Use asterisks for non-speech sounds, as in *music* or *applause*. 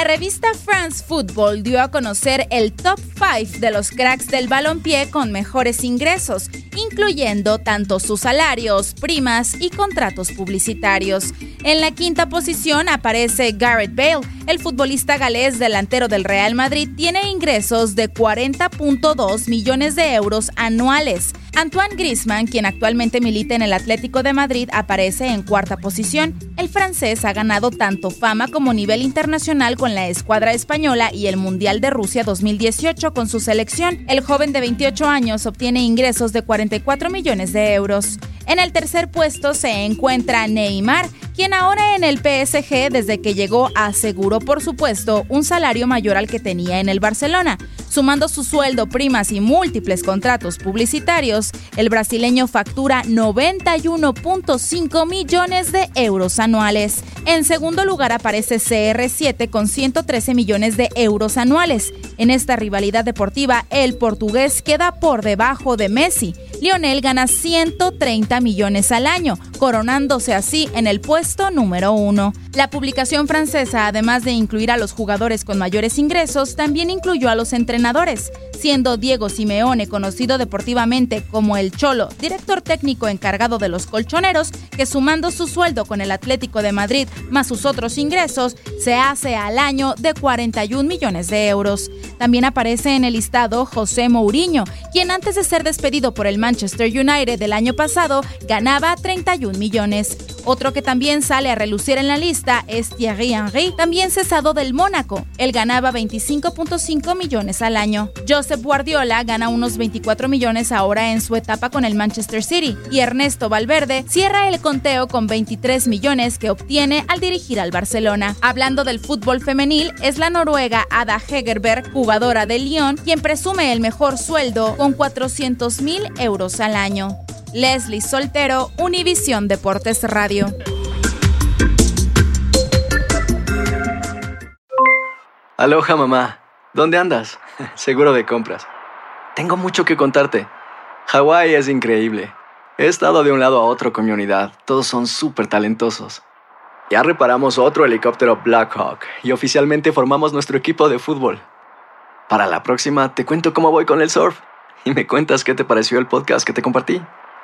La revista France Football dio a conocer el top 5 de los cracks del balompié con mejores ingresos, incluyendo tanto sus salarios, primas y contratos publicitarios. En la quinta posición aparece Garrett Bale. El futbolista galés delantero del Real Madrid tiene ingresos de 40.2 millones de euros anuales. Antoine Griezmann, quien actualmente milita en el Atlético de Madrid, aparece en cuarta posición. El francés ha ganado tanto fama como nivel internacional con la escuadra española y el Mundial de Rusia 2018 con su selección. El joven de 28 años obtiene ingresos de 44 millones de euros. En el tercer puesto se encuentra Neymar, quien ahora en el PSG desde que llegó aseguró por supuesto un salario mayor al que tenía en el Barcelona. Sumando su sueldo, primas y múltiples contratos publicitarios, el brasileño factura 91.5 millones de euros anuales. En segundo lugar aparece CR7 con 113 millones de euros anuales. En esta rivalidad deportiva, el portugués queda por debajo de Messi. Lionel gana 130 millones al año, coronándose así en el puesto número uno. La publicación francesa, además de incluir a los jugadores con mayores ingresos, también incluyó a los entrenadores, siendo Diego Simeone conocido deportivamente como el Cholo, director técnico encargado de los colchoneros, que sumando su sueldo con el Atlético de Madrid más sus otros ingresos, se hace al año de 41 millones de euros. También aparece en el listado José Mourinho, quien antes de ser despedido por el Manchester United del año pasado ganaba 31 millones. Otro que también sale a relucir en la lista es Thierry Henry, también cesado del Mónaco. Él ganaba 25.5 millones al año. Josep Guardiola gana unos 24 millones ahora en su etapa con el Manchester City. Y Ernesto Valverde cierra el conteo con 23 millones que obtiene al dirigir al Barcelona. Hablando del fútbol femenil, es la noruega Ada Hegerberg, jugadora de Lyon, quien presume el mejor sueldo con 400 mil euros al año. Leslie Soltero, Univisión Deportes Radio. Aloha mamá, ¿dónde andas? *laughs* Seguro de compras. Tengo mucho que contarte. Hawái es increíble. He estado de un lado a otro con mi unidad. Todos son súper talentosos. Ya reparamos otro helicóptero Blackhawk y oficialmente formamos nuestro equipo de fútbol. Para la próxima te cuento cómo voy con el surf y me cuentas qué te pareció el podcast que te compartí,